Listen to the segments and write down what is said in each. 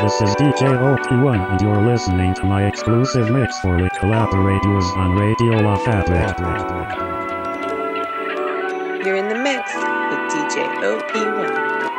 This is DJ OP1 and you're listening to my exclusive mix for the collaborators on Radio La Fabric. You're in the mix with DJ OP1.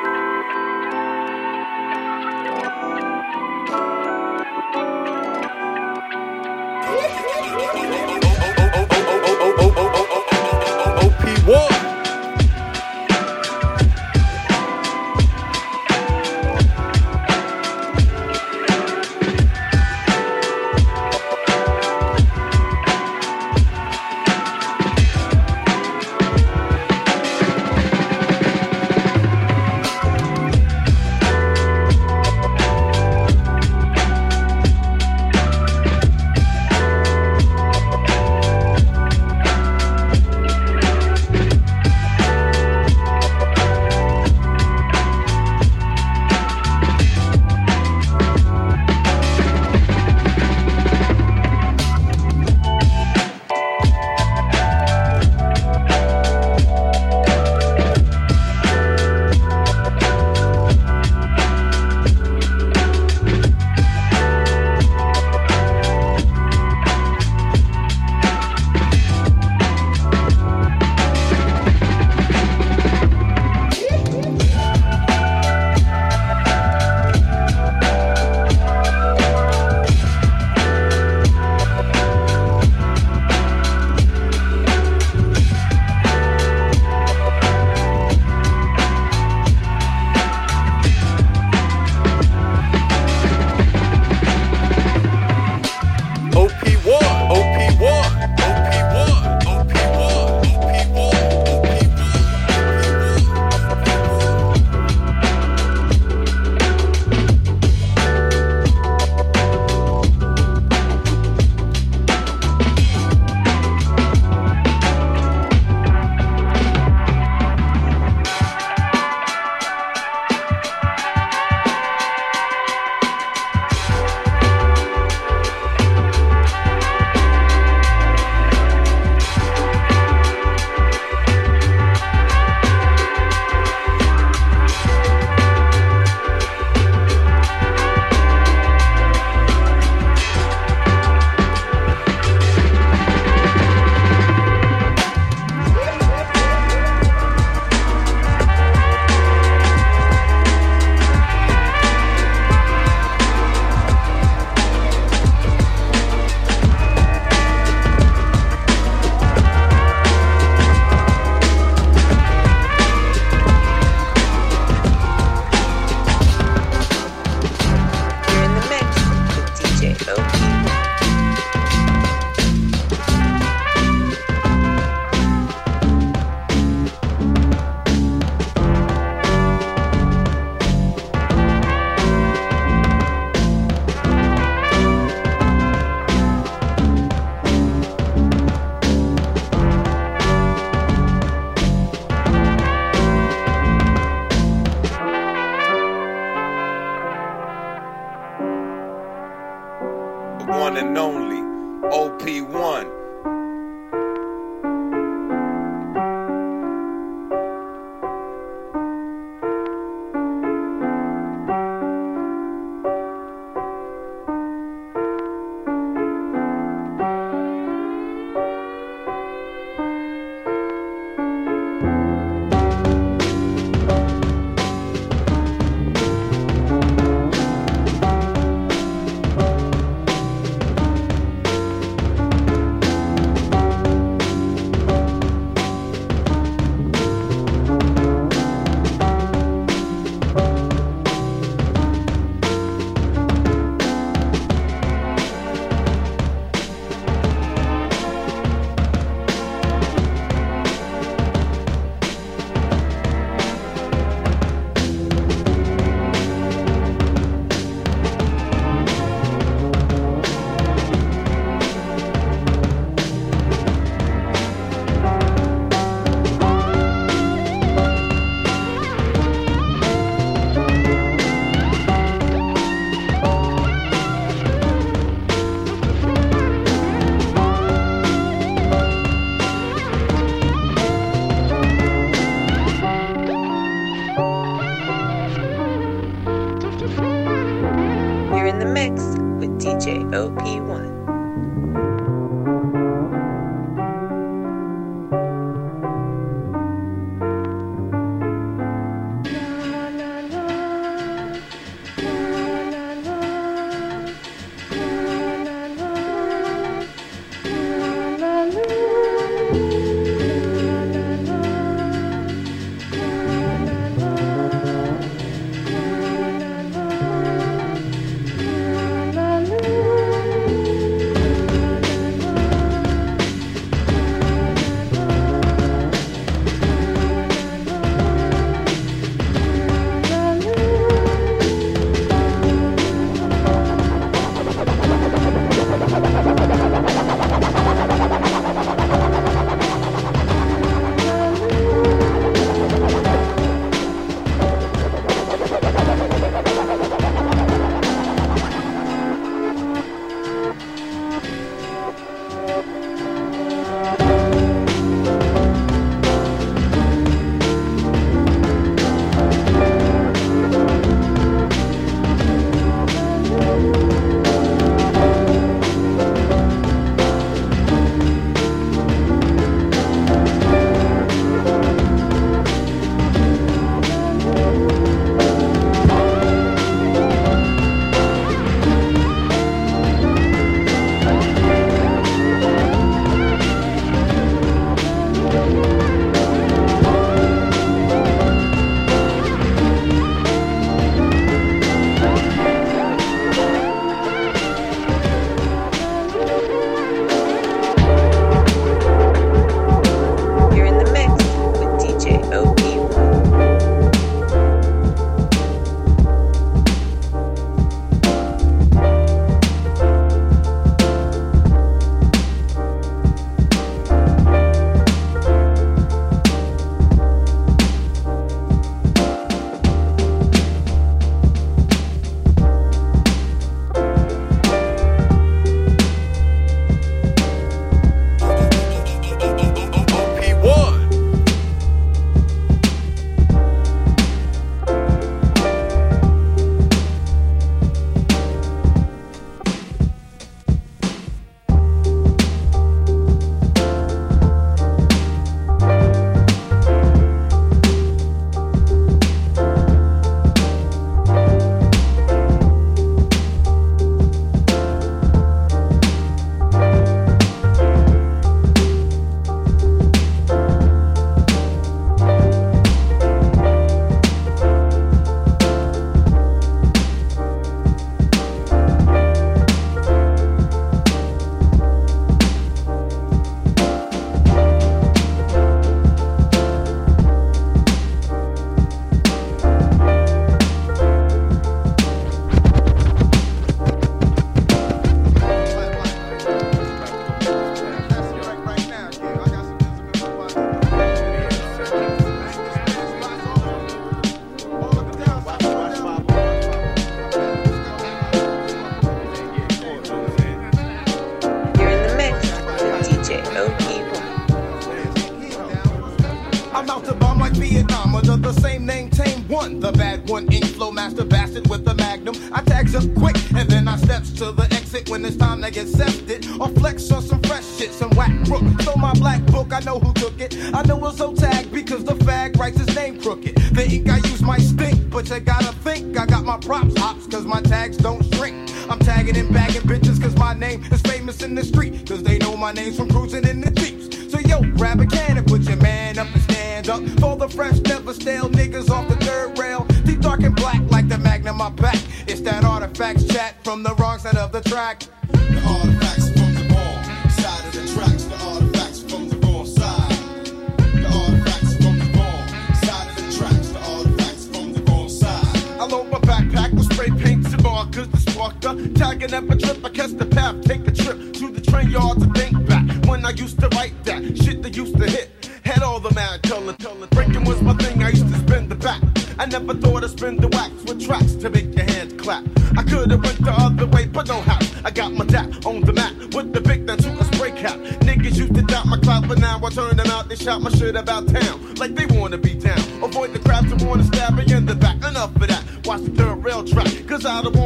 Tagging a trip. I catch the path, take a trip to the train yard to think back when I used to write that shit that used to hit. Had all the mad color, color. Breaking was my thing. I used to spin the back. I never thought I'd spin the wax with tracks to make your hands clap. I could have went the other way, but no how. I got my dap on the map with the big that took a spray cap. Niggas used to doubt my clout, but now I turn them out. They shout my shit about town like they wanna be down. Avoid the crowds that wanna stab me in the back. Enough of that. Watch the third rail track, cause I don't wanna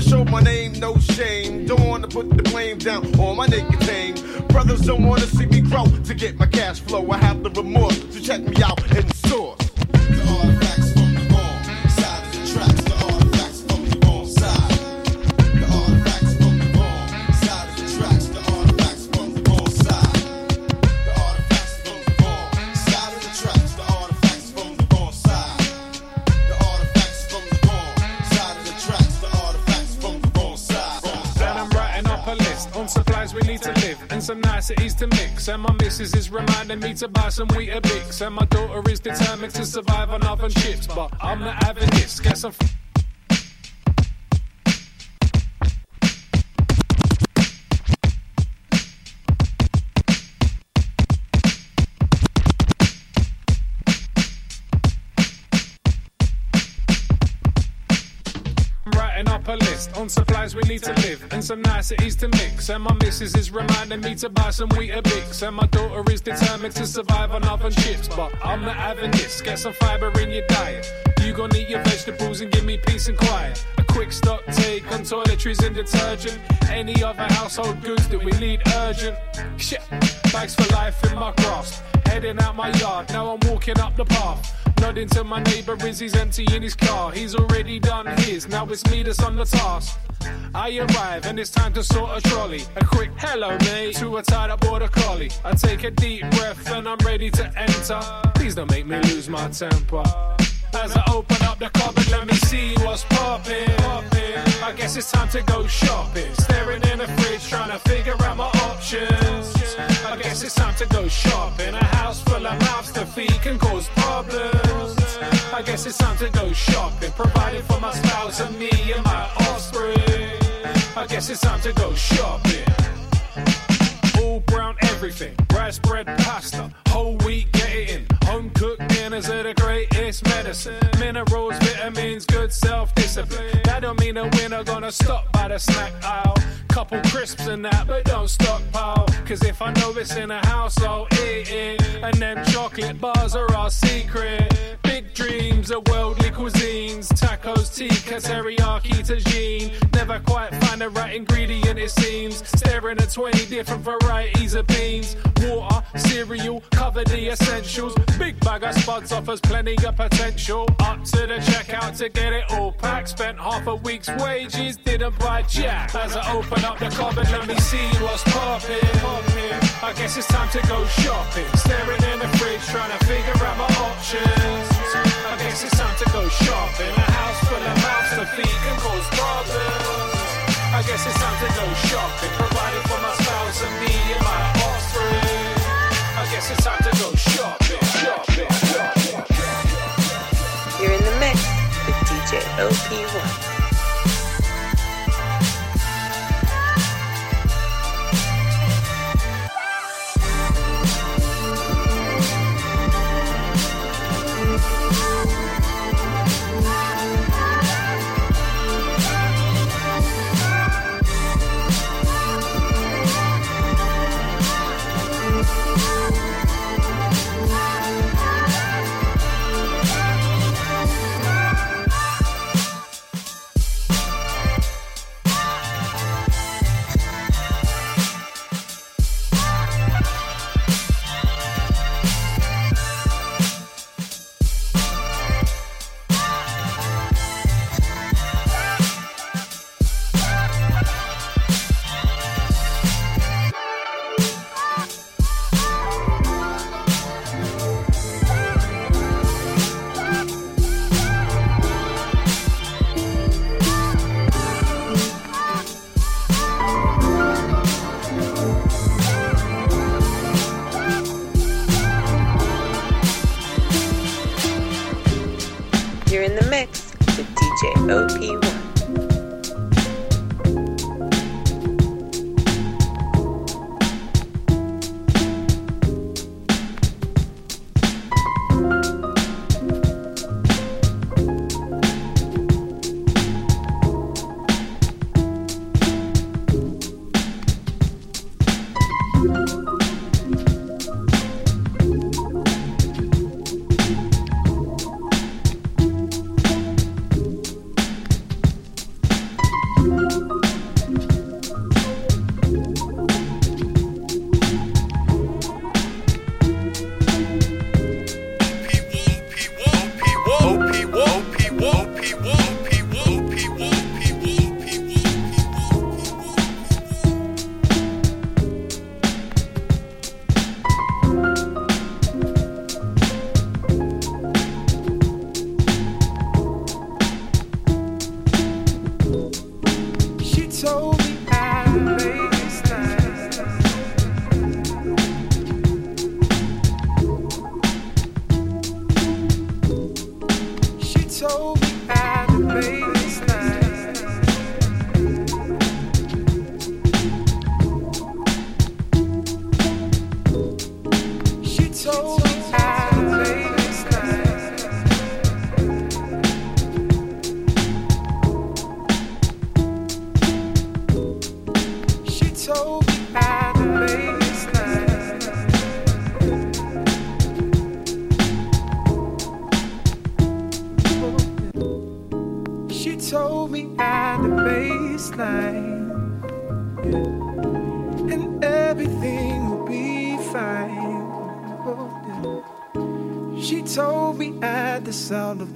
to show my name, no shame. Don't wanna put the blame down on my nicotine. Brothers don't wanna see me grow to get my cash flow. I have the remorse to check me out in reminding me to buy some Weetabix. And my daughter is determined to survive on oven chips. But I'm not having this. Guess I'm. F- we need to live and some niceties to mix. And my missus is reminding me to buy some Weetabix. And my daughter is determined to survive on oven chips. But I'm not having this. Get some fiber in your diet. You gon' eat your vegetables and give me peace and quiet. A quick stock take on toiletries and detergent. Any other household goods that we need urgent. Shit, bags for life in my grasp. Heading out my yard, now I'm walking up the path. Nodding to my neighbour as he's emptying his car. He's already done his, now it's me that's on the task. I arrive and it's time to sort a trolley. A quick hello, mate, to a tied up border collie. I take a deep breath and I'm ready to enter. Please don't make me lose my temper. As I open up the cupboard, let me see what's poppin'. I guess it's time to go shopping. Staring in the fridge, trying to figure out my options. I guess it's time to go shopping. A house full of mouths to feed can cause problems. I guess it's time to go shopping. Providing for my spouse and me and my offspring. I guess it's time to go shopping. All brown everything. Rice bread, pasta, whole wheat, get it in. Home cooked dinners are the greatest medicine. Minerals, vitamins, good self discipline. That don't mean that we're not gonna stop by the snack aisle. Couple crisps and that, but don't stockpile. Cause if I know it's in the house, I'll eat it. And them chocolate bars are our secret. Big dreams of worldly cuisines. Tacos, tikka, teriyaki, tagine. Never quite find the right ingredient, it seems. Staring at 20 different varieties of beans. Water, cereal, cover the essentials. Big bag of spuds offers plenty of potential. Up to the checkout to get it all packed. Spent half a week's wages, didn't buy jack. As I open up the cupboard, let me see what's poppin'. I guess it's time to go shopping. Staring in the fridge, trying to figure out my options. I guess it's time to go shopping. A house full of mouths to feed can cause problems. I guess it's time to go shopping. Providing for my spouse and me and my offspring. I guess it's time to go shopping, shopping, shopping. You're in the mix with DJ OP1.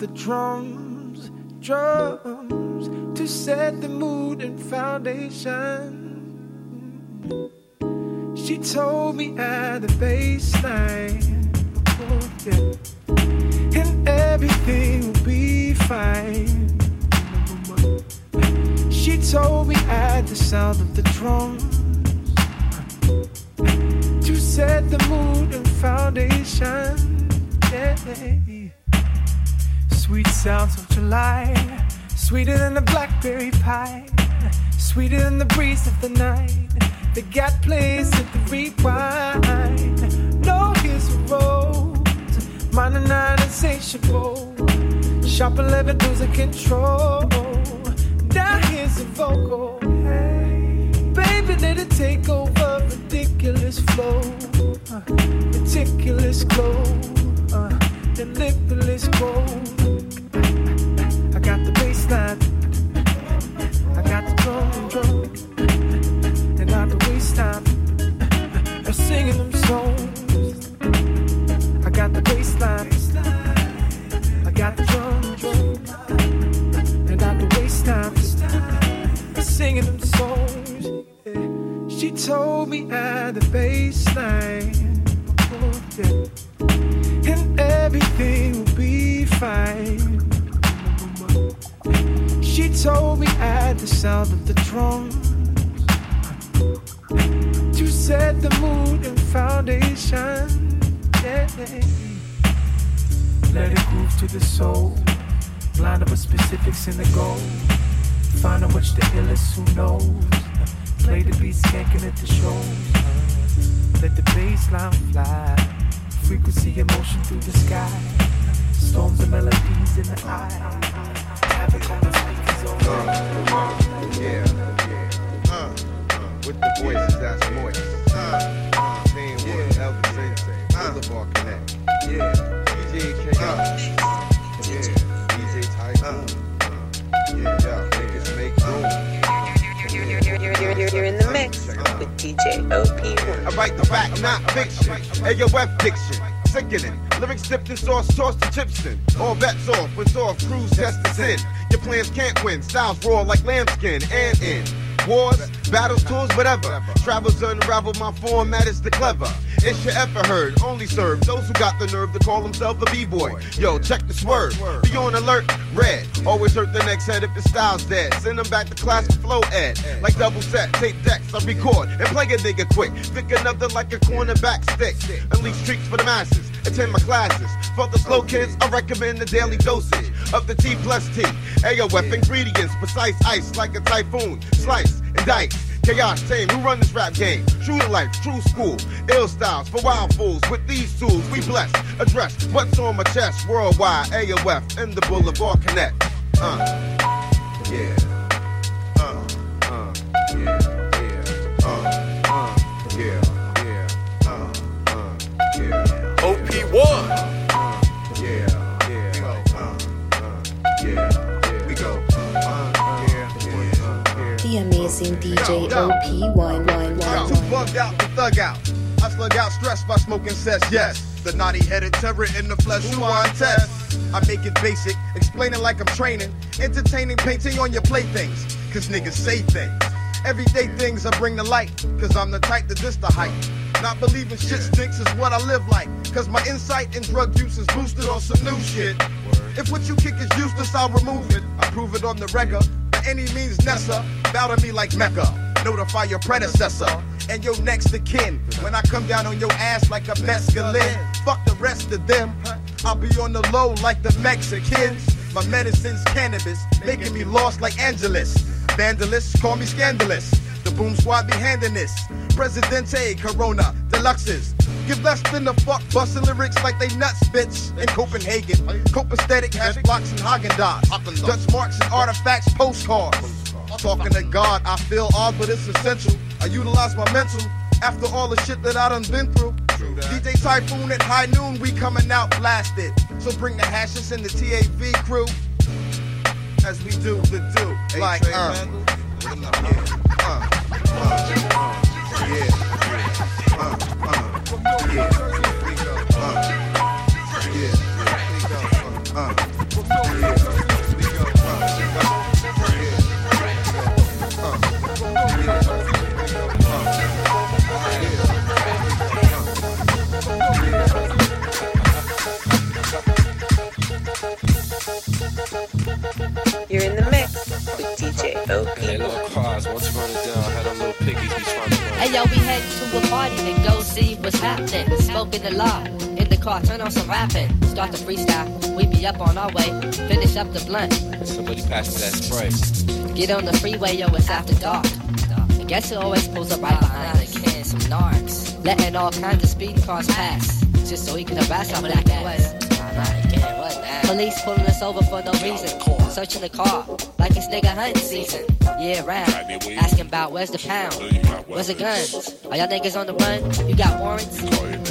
The drums, drums, to set the mood and foundation. She told me at the baseline, oh, yeah, and everything will be fine. She told me at the sound of the drums to set the mood and foundation. Yeah. Sounds of July, sweeter than the blackberry pie, sweeter than the breeze of the night. They got place at the rewind. No, here's a rose, mine and nine insatiable. Sharp 11 losing control. Now here's a vocal. Baby, let it take over. Ridiculous flow. Uh, ridiculous glow. Uh, the limitless glow. I got the drum and drum. And not the waste time. I'm singing them songs. I got the bass line. I got the drum and drum. And not the waste time. I'm singing them songs. She told me at the baseline. And everything will be fine. Told me at the sound of the drums to set the mood and foundation. Yeah. Let it groove to the soul. Blind up with specifics in the goal. Find out which the illest who knows. Play the beat skanking at the shows. Let the bass line fly. Frequency and motion through the sky. Storms and melodies in the eye. Havoc sauce, tossed to chips in. All bets off, when off, crews test is in. Your plans can't win. Styles raw like lambskin and in. Wars, battles, tools, whatever. Travels unravel my format is the clever. It's your ever heard, only serve those who got the nerve to call themselves a b-boy. Yo, check the swerve. Be on alert, red. Always hurt the next head if the style's dead. Send them back to class for flow ed. Like double set, tape decks, I record and play a nigga quick. Pick another like a cornerback stick. Unleash streaks for the masses. Attend my classes. For the slow kids, I recommend the daily dosage of the T plus T. AOF ingredients, precise ice like a typhoon. Slice and dice. Chaos team, who run this rap game? True to life, true school. Ill styles for wild fools. With these tools, we bless. Address what's on my chest. Worldwide, AOF and the Boulevard Connect. Uh, yeah. Uh, uh, yeah, yeah. Uh, yeah, yeah. Yeah. OP1. The amazing DJ Yo, yo. OP111. Too bugged out to thug out. I slug out stress by smoking cess, yes. The naughty headed terror in the flesh, who I test. I make it basic, explaining like I'm training. Entertaining, painting on your playthings. Cause niggas say things. Everyday things I bring to light. Cause I'm the type that this the hype. Not believing shit stinks is what I live like. Cause my insight in drug use is boosted on some new shit. If what you kick is useless, I'll remove it. I prove it on the regular. Any means necessary. Bow to me like Mecca. Notify your predecessor and your next of kin. When I come down on your ass like a mescaline, fuck the rest of them. I'll be on the low like the Mexicans. My medicine's cannabis, making me lost like Angeles. Vandalist, call me scandalous. The boom squad be handing this. Presidente, Corona, deluxes. Give less than the fuck busting lyrics like they nuts, bitch. In Copenhagen, copacetic hash blocks and Haagen-Dazs. Dutch marks and artifacts, postcards. Talking to God, I feel odd, but it's essential. I utilize my mental after all the shit that I done been through. DJ Typhoon at high noon, we coming out blasted. So bring the hashes and the TAV crew as we do the do. Like, uh, uh, uh, yeah, with DJ Hey, little OP1. cars, once you run it down, had them little piggies be trying to run. Hey yo, we heading to a party to go see what's happening. Smoking a lot in the car, turn on some rapping. Start the freestyle, we be up on our way. Finish up the blunt, Somebody pass me that spray. get on the freeway, yo, it's after dark. I guess it always pulls up right behind a can, some narcs. Letting all kinds of speeding cars pass, just so he can harass our black ass. Police pulling us over for no reason. Searching the car like it's nigga hunting season. Yeah, round. Asking about where's the pound? Where's the guns? Are y'all niggas on the run? You got warrants?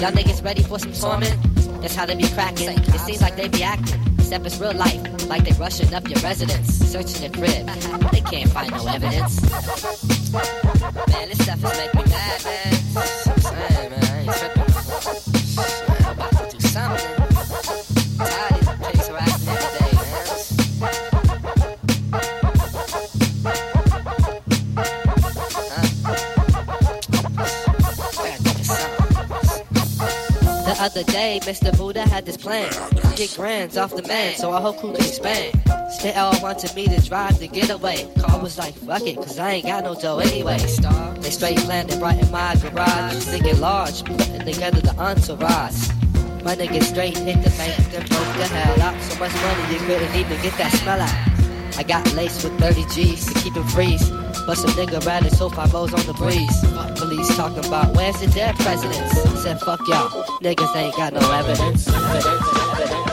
Y'all niggas ready for some torment? That's how they be cracking. It seems like they be acting. Except it's real life, like they rushing up your residence, searching the crib. They can't find no evidence. Man, this stuff is making me mad, man. Other day, Mr. Buddha had this plan. Get grands off the man, so I hope who can expand. They all wanted me to drive the getaway. Car was like, fuck it, cause I ain't got no dough anyway. They straight landed right in my garage. Thinking large, putting together the entourage. My niggas straight hit the bank, then broke the hell out. So much money you couldn't even get that smell out. I got laced with 30 G's to keep it freeze. But some nigga ratted so five O's on the breeze. Fuck police talking about where's the dead presidents. Said fuck y'all, niggas ain't got no evidence. You're in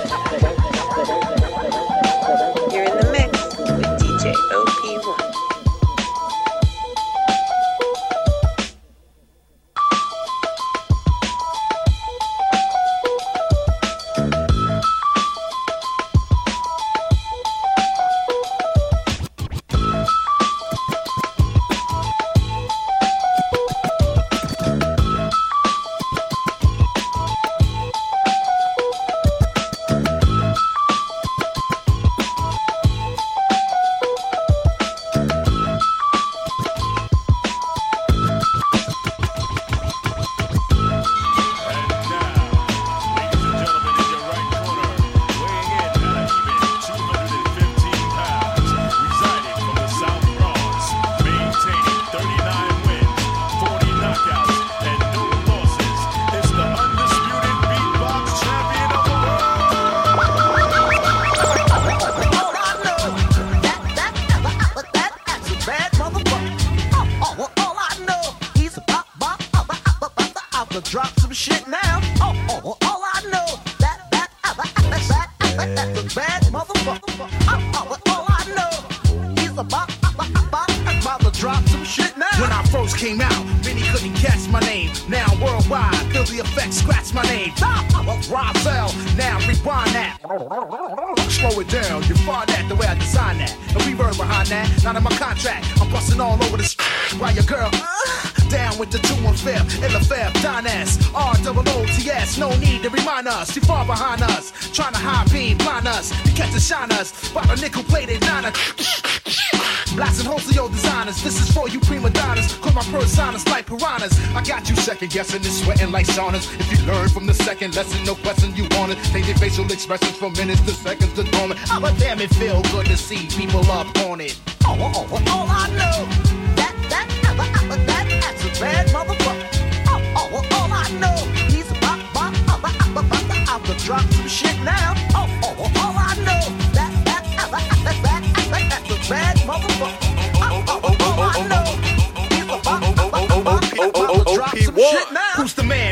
that bad motherfucker. Oh, oh, all I know he's about about about to drop some shit now. When I first came out, many couldn't catch my name. Now worldwide, feel the effects, scratch my name. Uh, Rozelle, now rewind that. Slow it down, you find that the way I design that. The reverb behind that, not in my contract. I'm busting all over the st- while your girl uh, down with the two and fifth, in the fab, Don S, R double O T S. No need to remind us, too far behind us. Trying to high beam, blind us, to catch and shine us. By the nickel plated niner. Blasting holes to your designers. This is for you prima donnas. Cause my personas like piranhas. I got you second guessing and sweating like saunas. If you learn from the second lesson, no question you want it. Taking facial expressions from minutes to seconds to moment. Oh, but damn, it feel good to see people up on it. Oh, oh, oh, all I know bad motherfucker. Oh, oh, well, all I know, he's a bop, bop, about to, drop some shit now. Oh, oh, all I know, that, that, that, that, that, bad motherfucker. Oh, oh, oh, all I know, he's about to drop some shit now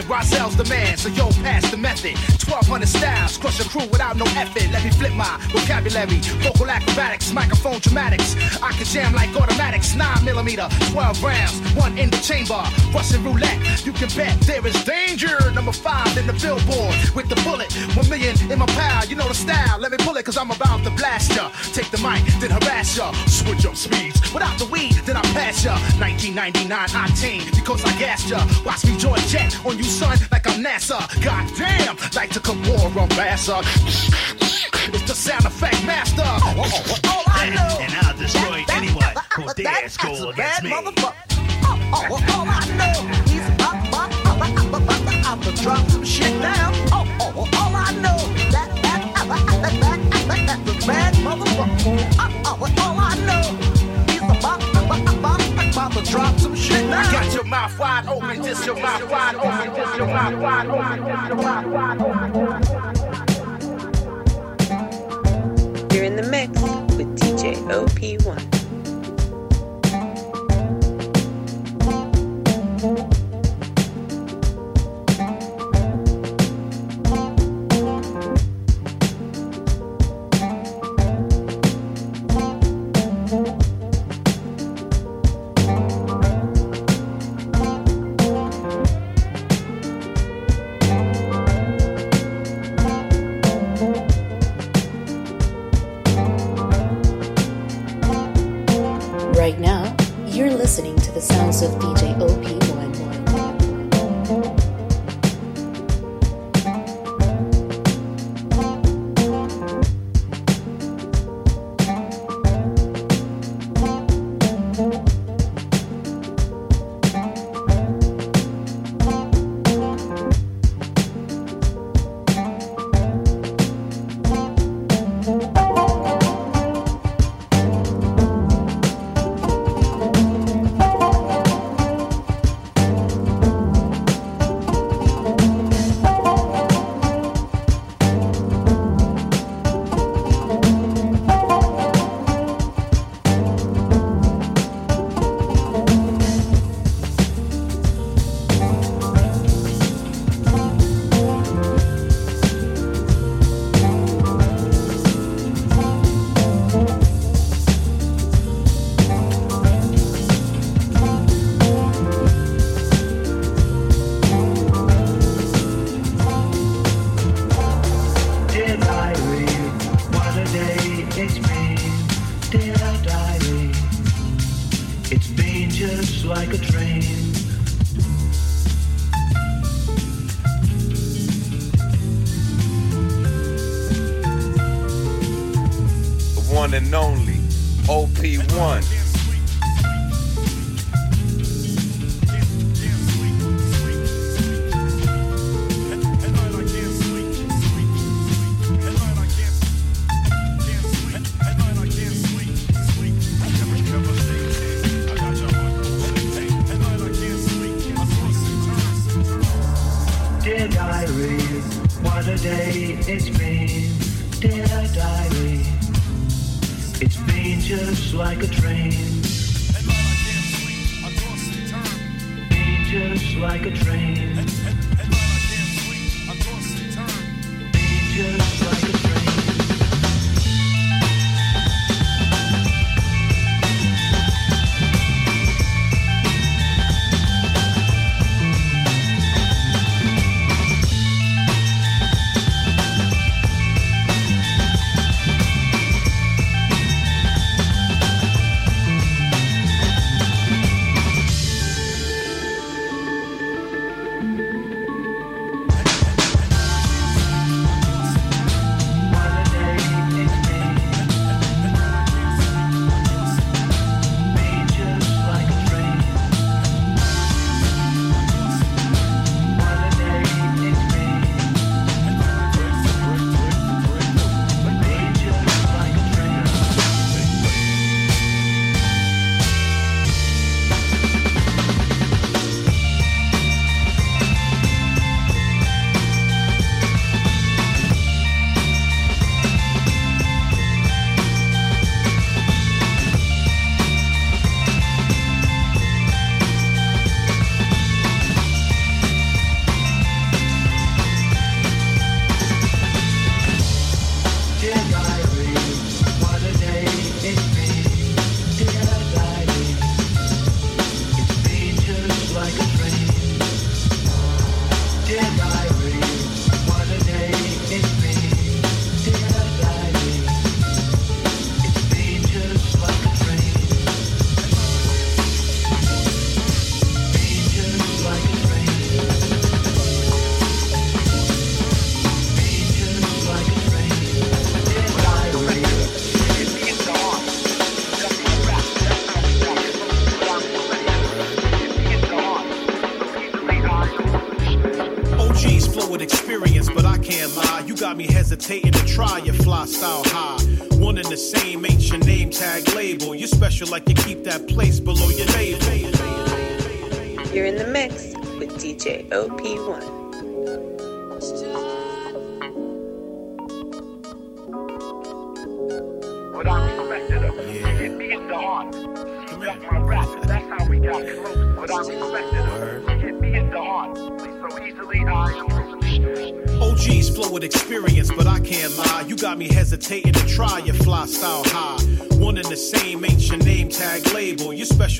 the man, so yo, pass the method. 1200 styles, crush a crew without no effort. Let me flip my vocabulary, vocal acrobatics, microphone dramatics. I can jam like automatics, 9 millimeter, 12 rounds, one in the chamber. Russian roulette, you can bet there is danger. Number five in the billboard with the bullet, one million in my pal. You know the style, let me pull it, cause I'm about to blast ya. Take the mic, then harass ya. Switch up speeds, without the weed, then I pass ya. 1999 octane, because I gassed ya. Watch me join jet on you, son, like I'm NASA. Goddamn, like to come war on Massa. It's the sound effect master. All I know. And I'll destroy anyone who dares go against me. Oh, all I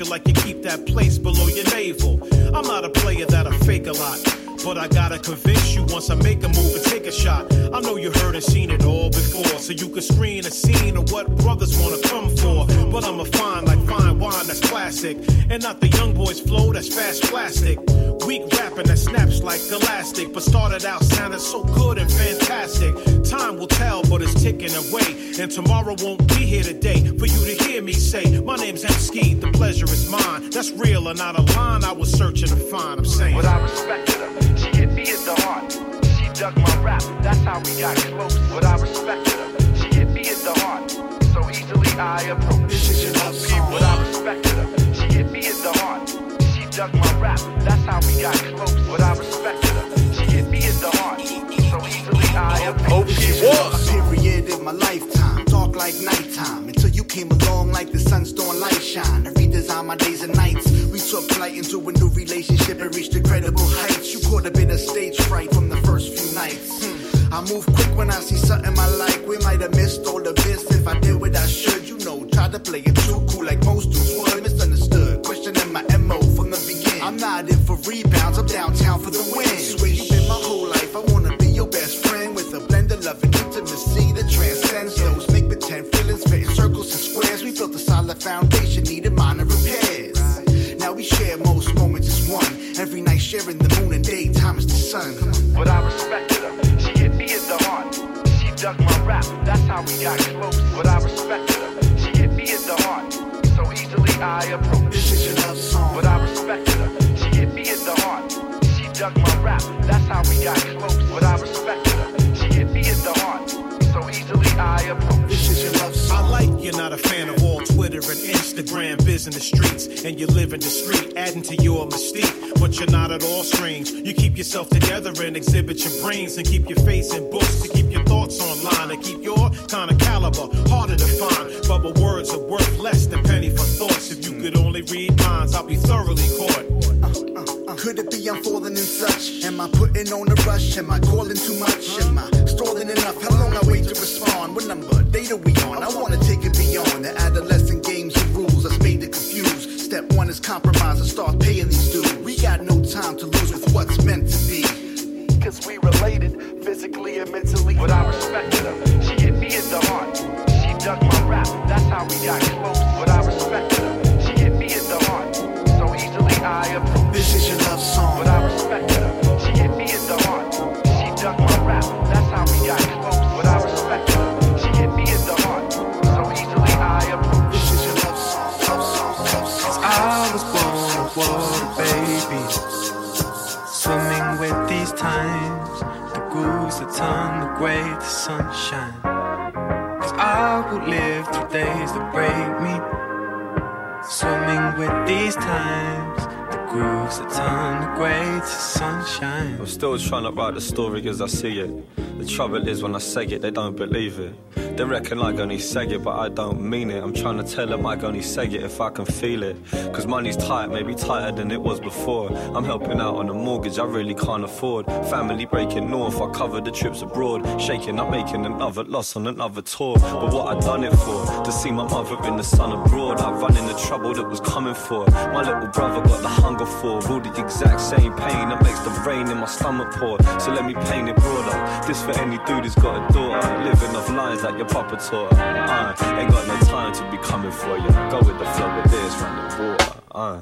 like you keep that place below your navel. I'm not a player that'll fake a lot. But I gotta convince you once I make a move and take a shot. I know you heard and seen it all before, so you can screen a scene of what brothers wanna come for. But I'ma find like that's classic, and not the young boys flow that's fast plastic. Weak rapping that snaps like elastic, but started out sounding so good and fantastic. Time will tell, but it's ticking away, and tomorrow won't be here today for you to hear me say, My name's M. Ski, the pleasure is mine. That's real and not a line I was searching to find. I'm saying, But I respected her. She hit me in the heart. She dug my rap. That's how we got close. But I respected her. She hit me in the heart. Easily I approached. This is your love song. But I respected her. She hit me in the heart. She dug my rap. That's how we got close. But I respected her. She hit me in the heart. So easily I approached. A period in my lifetime, dark like nighttime. Until you came along like the sun's doing light shine. I redesign my days and nights. We took flight into a new relationship and reached incredible heights. You caught a bit of stage fright from the first few nights. Hmm. I move quick when I see something I like. We might have missed all the bits if I did what I should. You know, try to play it too cool like most dudes would. Misunderstood, questioning my MO from the beginning. I'm not in for rebounds, I'm downtown for the win. Swear you've been my whole life. I wanna be your best friend with a blend of love and intimacy that transcends those make pretend feelings. Fit in circles and squares. We built a solid foundation, needed minor repairs. Now we share most moments as one. Every night sharing the moon and daytime is the sun. But I respected her. Heart. She dug my rap. That's how we got close. But I respected her. She hit me in the heart. So easily I approached. This is your love song. But I respected her. She hit me in the heart. She dug my rap. That's how we got close. But I respected her. She hit me in the heart. So easily I approached. This is your love I like you're not a fan of and Instagram, biz in the streets, and you live in the street, adding to your mystique. But you're not at all strange. You keep yourself together and exhibit your brains, and keep your face in books to keep your thoughts online, and keep your kind of caliber harder to find. But my words are worth less than penny for thoughts. If you could only read minds, I'll be thoroughly caught. Could it be I'm falling in such? Am I putting on a rush? Am I calling too much? Am I stalling enough? How long I wait to respond? What number data we on? I wanna take it beyond the adolescent Step one is compromise and start paying these dues. We got no time to lose with what's meant to be. Cause we related physically and mentally. But I respected her. She hit me in the heart. She dug my rap. That's how we got close. But I respected her. She hit me in the heart. So easily I approached. This is your love song. But I respected her. She hit me in the heart. She dug my rap. That's how we got sunshine. Cause I will live through days that break me, swimming with these times, the grooves that turn the gray to sunshine. I'm still trying to write the story as I see it. The trouble is when I say it, they don't believe it. They reckon I only say it, but I don't mean it. I'm trying to tell them I only say it if I can feel it. Cause money's tight, maybe tighter than it was before. I'm helping out on a mortgage I really can't afford. Family breaking north, I cover the trips abroad. Shaking, I'm making another loss on another tour. But what I done it for? To see my mother in the sun abroad. I run in the trouble that was coming for. My little brother got the hunger for. All the exact same pain that makes the rain in my stomach pour. So let me paint it broader. This for any dude who's got a daughter. Living off lines like your papa taught her. Uh, ain't got no time to be coming for you. Go with the flow with this, run the water. Uh.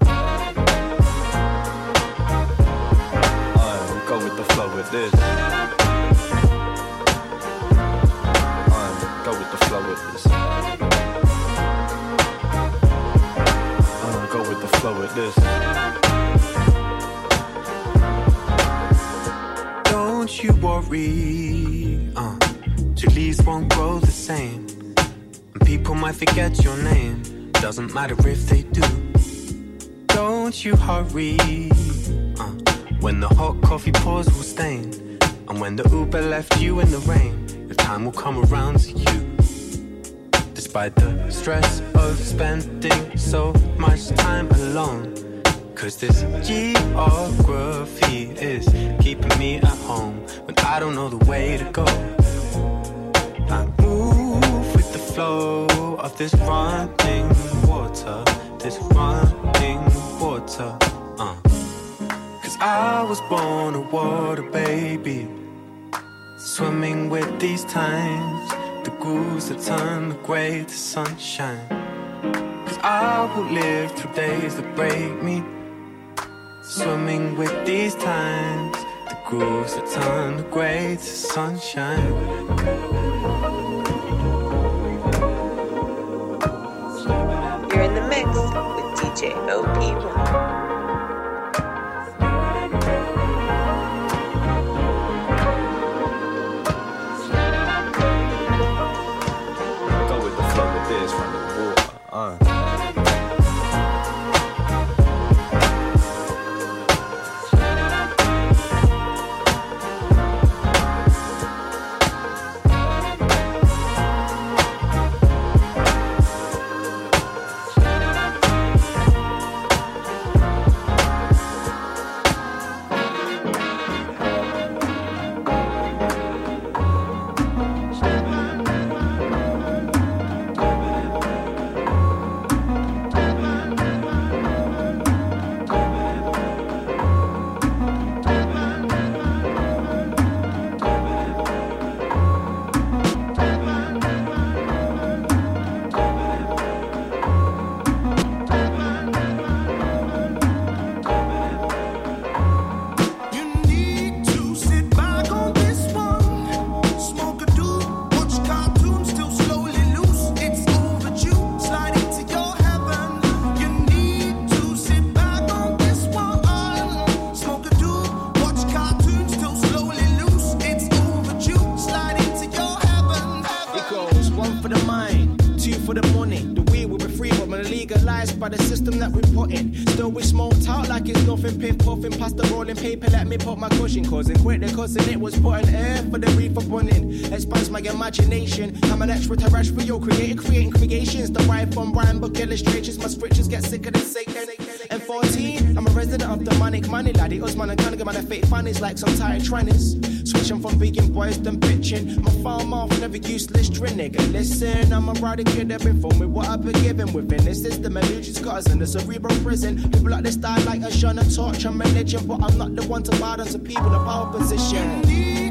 Uh, go with the flow with this. Uh, go with the flow with this. Uh, go with the flow with this. Worry, uh, Two leaves won't grow the same. And people might forget your name. Doesn't matter if they do. Don't you hurry. Uh, when the hot coffee pours will stain. And when the Uber left you in the rain, the time will come around to you. Despite the stress of spending so much time alone. Cause this geography is keeping me at home when I don't know the way to go. I move with the flow of this running water, this running water. Uh. Cause I was born a water baby, swimming with these times, the grooves that turn the gray to sunshine. Cause I will live through days that break me. Swimming with these times, the grooves that turn the gray to sunshine. You're in the mix with DJ OP1. Cussing. It was put putting air for the reefer bunning. Expands my imagination. I'm an extraterrestrial creator, creating creations derived from rhyme book illustrations. My scriptures get sicker than Satan. And 14, I'm a resident of the manic money laddie. Usman and Gunnigan, man, I fake funnies like some tired trannies. From vegan boys, then bitching. My farm off, never useless trend, nigga. Listen, I'm a rider kid, been from with what I've been given within this system. Illusions in the cerebral prison. People like this style like a shun a torch on religion, but I'm not the one to bow to people in power position.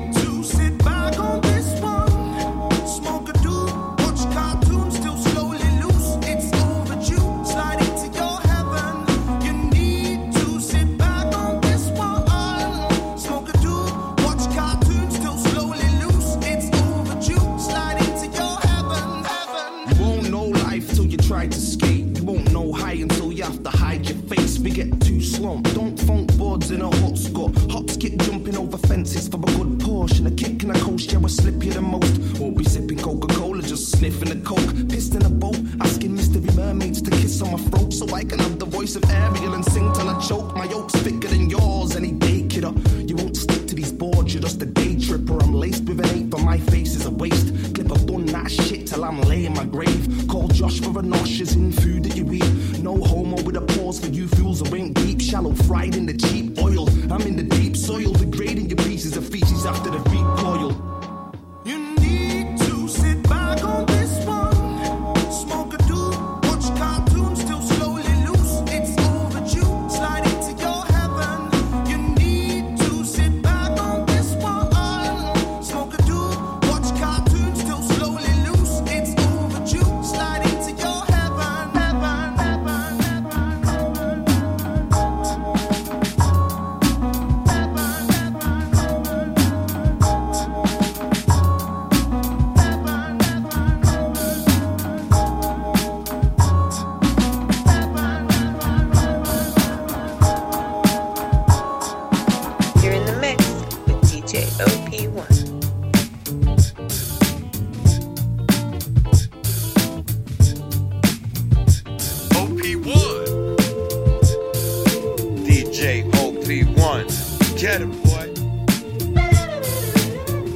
get him, boy.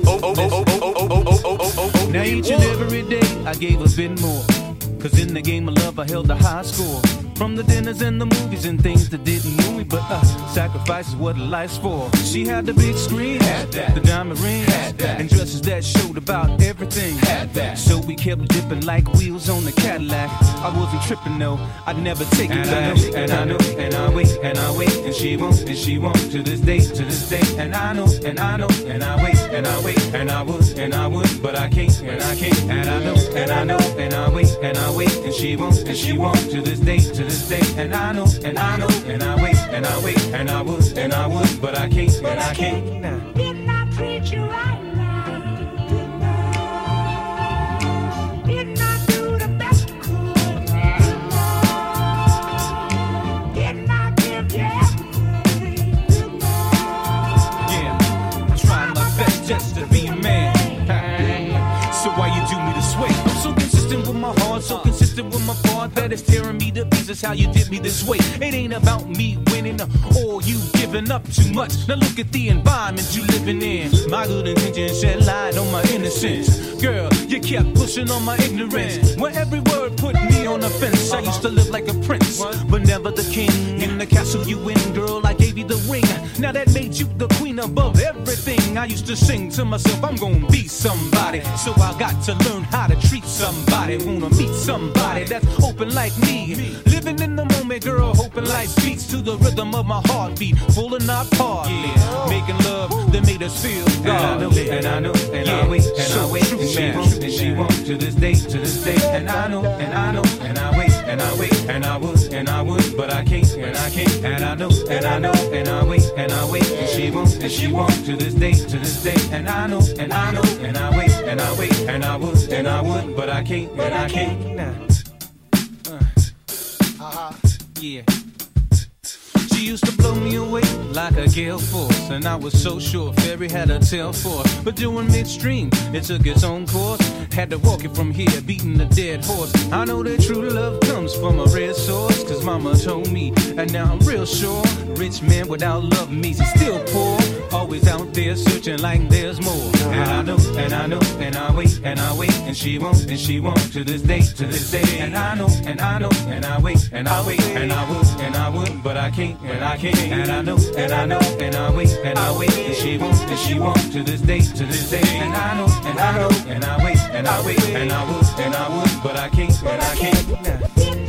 Oh oh, oh, oh, oh, oh, oh, oh, oh, oh, oh. Now each and every day I gave a bit more. Cause in the game of love I held the high score. From the dinners and the movies and things that didn't move me, but uh, sacrifice is what life's for. She had the big screen, had that. the diamond ring, had that. and dresses that showed about everything. Had that. So we kept dipping like wheels on the Cadillac. I wasn't tripping though, I'd never take it And I back. know, and I know, and I wait, and I wait, and she won't, and she won't to this day, to this day. And I know, and I know, and I wait, and I wait, and I would, and I would, but I can't, and I can't. And I know, and I know, and I wait, and I wait, and she won't, and she won't to this day, to this day. And I know, and I know, and I wait, and I wait, and I would, and I would, but I can't, and I can't. Nah. That it's tearing me to pieces. How you did me this way? It ain't about me winning or you giving up too much. Now look at the environment you living in. My good intentions shed light on my innocence. Girl, you kept pushing on my ignorance. Where every word put me on the fence. I used to live like a prince, but never the king. In the castle you win, girl, I gave you the ring. Now that made you the queen above everything. I used to sing to myself, I'm gonna be somebody. So I got to learn how to treat somebody. Wanna meet somebody that's open like me. Living in the moment, girl, hoping life beats to the rhythm of my heartbeat. Full and not partly. Making love that made us feel godly. And I know, and I wait, and I wait, and she won't, and she won't to this day, to this day. And I know, and I know, and I wait, and I wait, and I would, and I would, but I can't, and I can't. And I know, and I know, and I wait, and I wait, and she won't, and she won't to this day, to this day. And I know, and I know, and I wait, and I wait, and I would, and I would, but I can't, and I can't. Yeah. She used to blow me away like a gale force, and I was so sure Fairy had a tail for. But doing midstream, it took its own course. Had to walk it from here, beating a dead horse. I know that true love comes from a red source, cause mama told me, and now I'm real sure. Rich man without love means he's still poor. Always out there searching like there's more. And I know, and I know, and I wait, and I wait, and she won't, and she won't to this day, to this day. And I know, and I know, and I wait, and I wait, and I would, and I would, but I can't, and I can't. And I know, and I know, and I wait, and I wait, and she won't, and she won't to this day, to this day. And I know, and I know, and I wait, and I wait, and I would, and I would, but I can't, and I can't.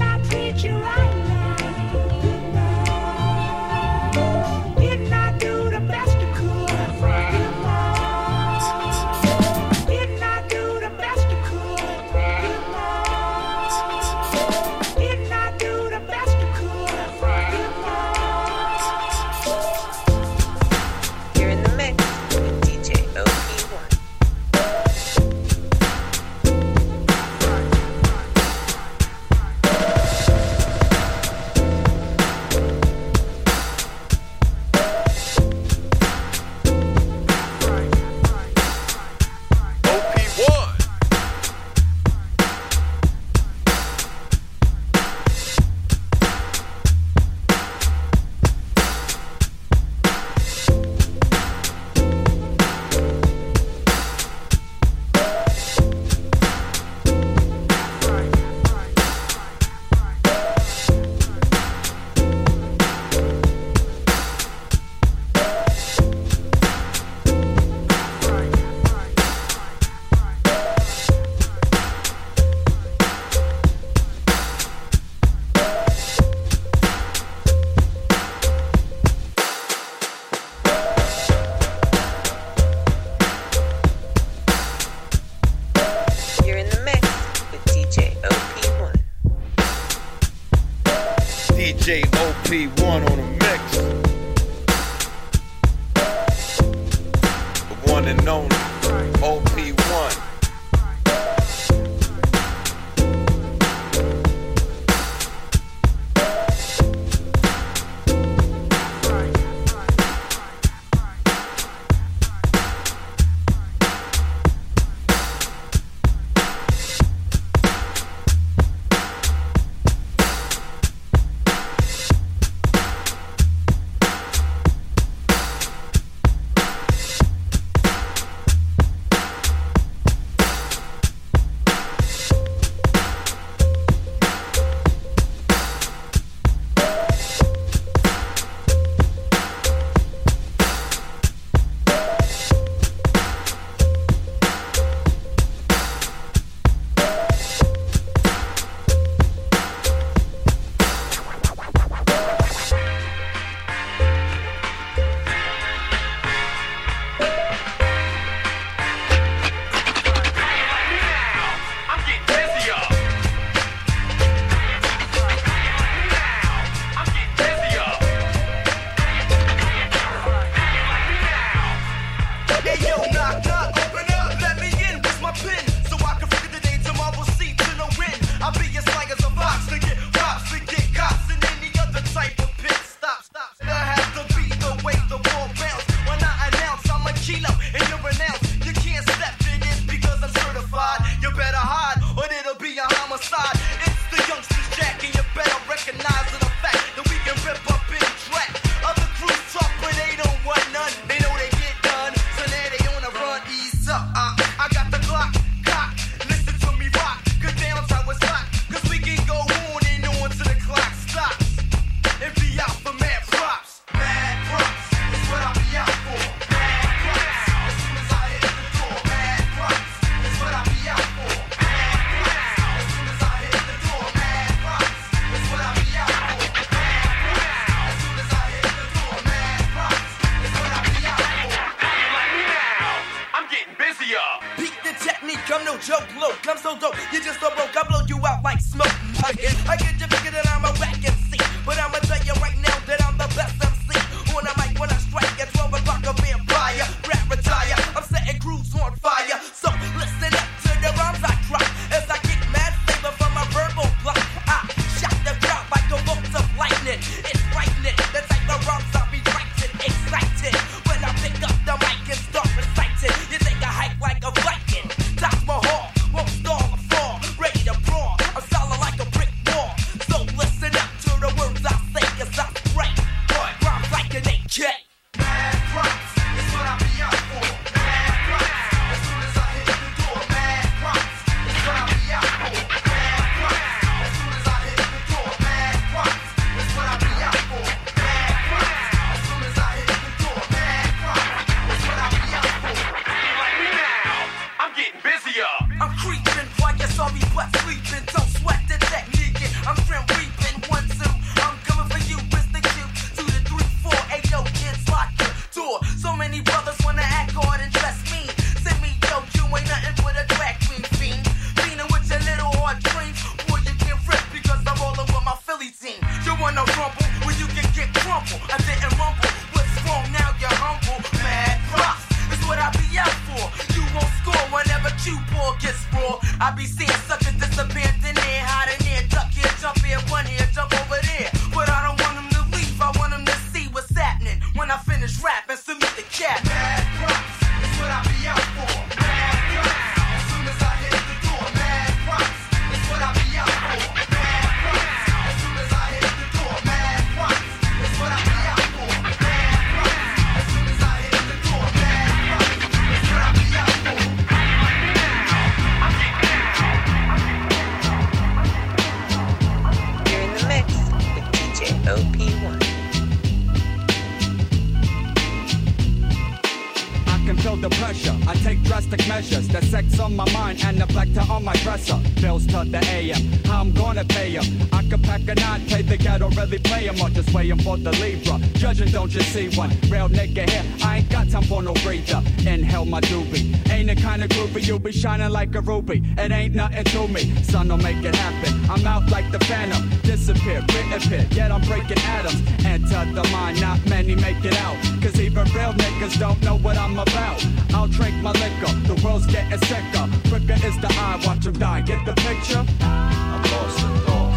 Like a ruby. It ain't nothing to me. Son, don't make it happen. I'm out like the phantom. Disappear, reappear. Yet I'm breaking atoms. Enter the mind, not many make it out. Cause even real niggas don't know what I'm about. I'll drink my liquor. The world's getting sicker. Quicker is the eye, watch 'em die. Get the picture? I'm lost in thought.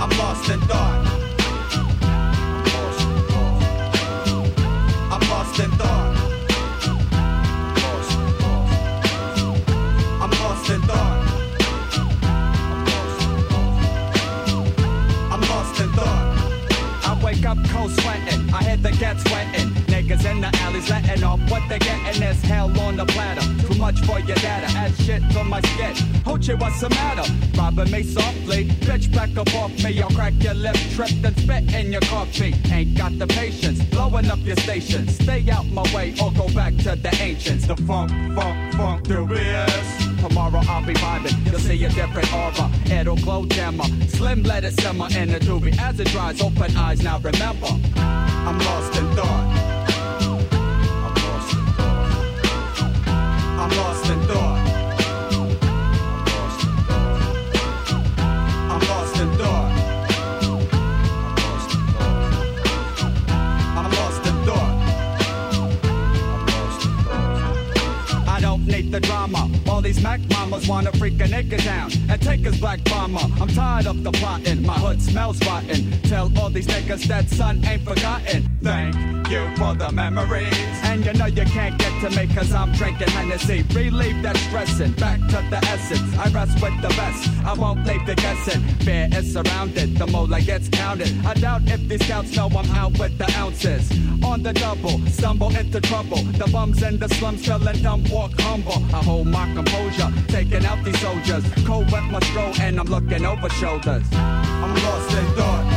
I'm lost in thought. The cats sweating. Niggas in the alleys letting off what they getting. There's hell on the platter. Too much for your data. Add shit to my skin. Hoochie, what's the matter? Robbing me softly. Bitch, back up off me. I'll crack your lip, trip, and spit in your coffee. Ain't got the patience. Blowing up your station. Stay out my way or go back to the ancients. The funk, funk, funk, the BS. Tomorrow I'll be vibing. You'll see a different aura. It'll glow dimmer. Slim let it simmer in the doobie. As it dries, open eyes now remember. I'm lost in thought. I'm lost in thought. I'm lost in thought. I'm lost in thought. I don't need the drama. These Mac mamas wanna freak a nigga down and take his black bomber. I'm tired of the plotting. My hood smells rotten. Tell all these niggas that son ain't forgotten. Thank you for the memories. And you know you can't get to me cause I'm drinking Hennessy. Relieve that stressing. Back to the essence. I rest with the best. I won't leave the guessing. Fear is surrounded. The mola gets counted. I doubt if these scouts know I'm out with the ounces. On the double, stumble into trouble. The bums in the slums feeling dumb, walk humble. I hold my composure, taking out these soldiers. Cold wet my stroll and I'm looking over shoulders. I'm lost in thought.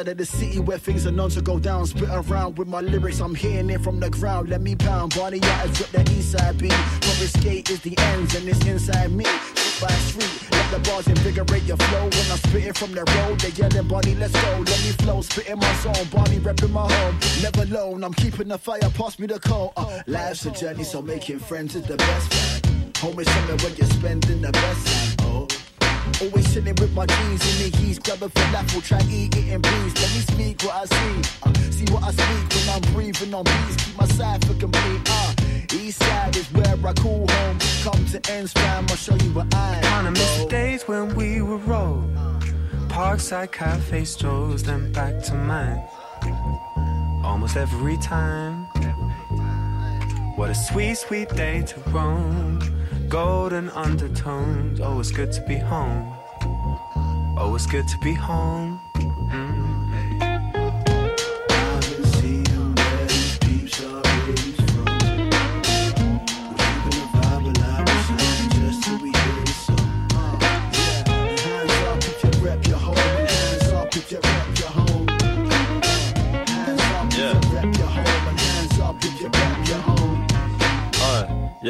Side of the city where things are known to go down. Spit around with my lyrics, I'm hearing it from the ground. Let me pound. Bonnie Yachts with the east side beat. From skate is the ends and it's inside me. Street by street, let the bars invigorate your flow. When I spit it from the road, they yelling, Bonnie, let's go. Let me flow, spitting my song. Bonnie repping my home. Never alone, I'm keeping the fire, pass me the coal. Uh, life's a journey, so making friends is the best. Home is somewhere where you're spending the best time. Always chilling with my jeans in the east, grab a falafel, try eat it in peace. Let me speak what I see, uh, see what I speak when I'm breathing on beats. Keep my side for complete. Uh, east side is where I call home. Come to ends, fam, I'll show you what I am. Kinda miss the days when we were roll. Parkside cafe strolls, then back to mine. Almost every time. What a sweet, sweet day to roam. Golden undertones. Oh, it's good to be home. Oh, it's good to be home.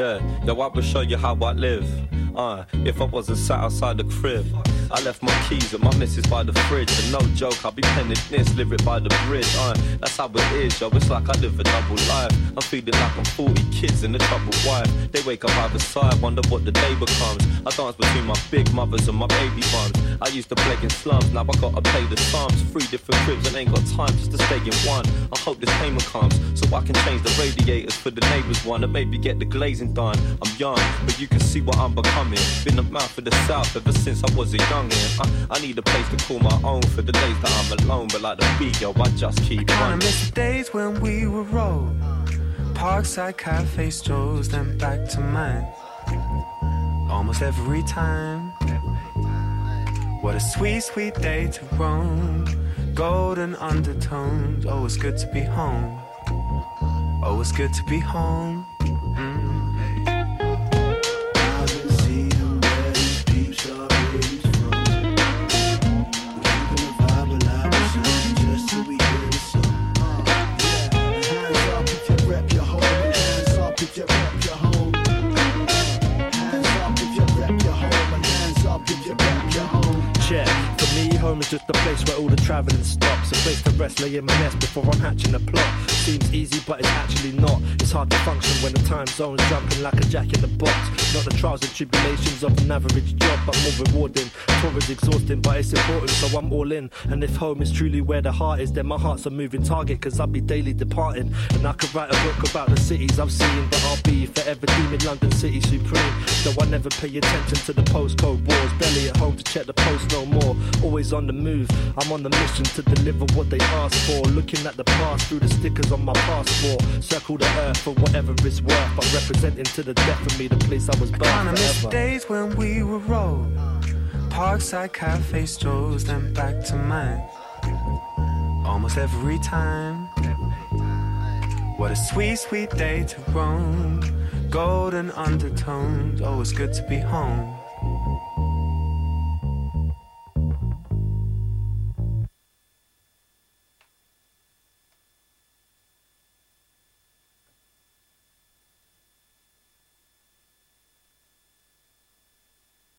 Yeah, yo, I will show you how I live. Uh, if I wasn't sat outside the crib, I left my keys with my missus by the fridge. And no joke, I'll be penning this lyric by the bridge. Uh, that's how it is, yo. It's like I live a double life. I'm feeling like I'm 40 kids and a troubled wife. They wake up either side, wonder what the day becomes. I dance between my big mothers and my baby mums. I used to play in slums, now I gotta pay the sums. Three different cribs and ain't got time just to stay in one. I hope this payment comes so I can change the radiators for the neighbors one and maybe get the glazing done. I'm young, but you can see what I'm becoming. Been the mouth of the south ever since I was a youngin'. I, I need a place to call my own for the days that I'm alone, but like the beat, yo, I just keep running. miss the days when we were roll. Parkside cafe strolls, then back to mine. Almost every time. What a sweet, sweet day to roam. Golden undertones. Oh, it's good to be home. Oh, it's good to be home. Place to rest, lay in my nest before I'm hatching a plot. Seems easy, but it's actually not. It's hard to function when the time zone's jumping like a jack in the box. Not the trials and tribulations of an average job, but more rewarding. Tour is exhausting, but it's important, so I'm all in. And if home is truly where the heart is, then my heart's a moving target, cause I'll be daily departing. And I could write a book about the cities I've seen, but I'll be forever deeming London City supreme. Though I never pay attention to the postcode wars, barely at home to check the post no more. Always on the move, I'm on the mission to deliver what they ask for. Looking at the past through the stickers on my passport. Circle the earth for whatever it's worth, but representing to the death of me the place I was born Kinda miss days when we were roll. Parkside cafe strolls, then back to mine. Almost every time. What a sweet, sweet day to roam. Golden undertones. Oh, it's good to be home.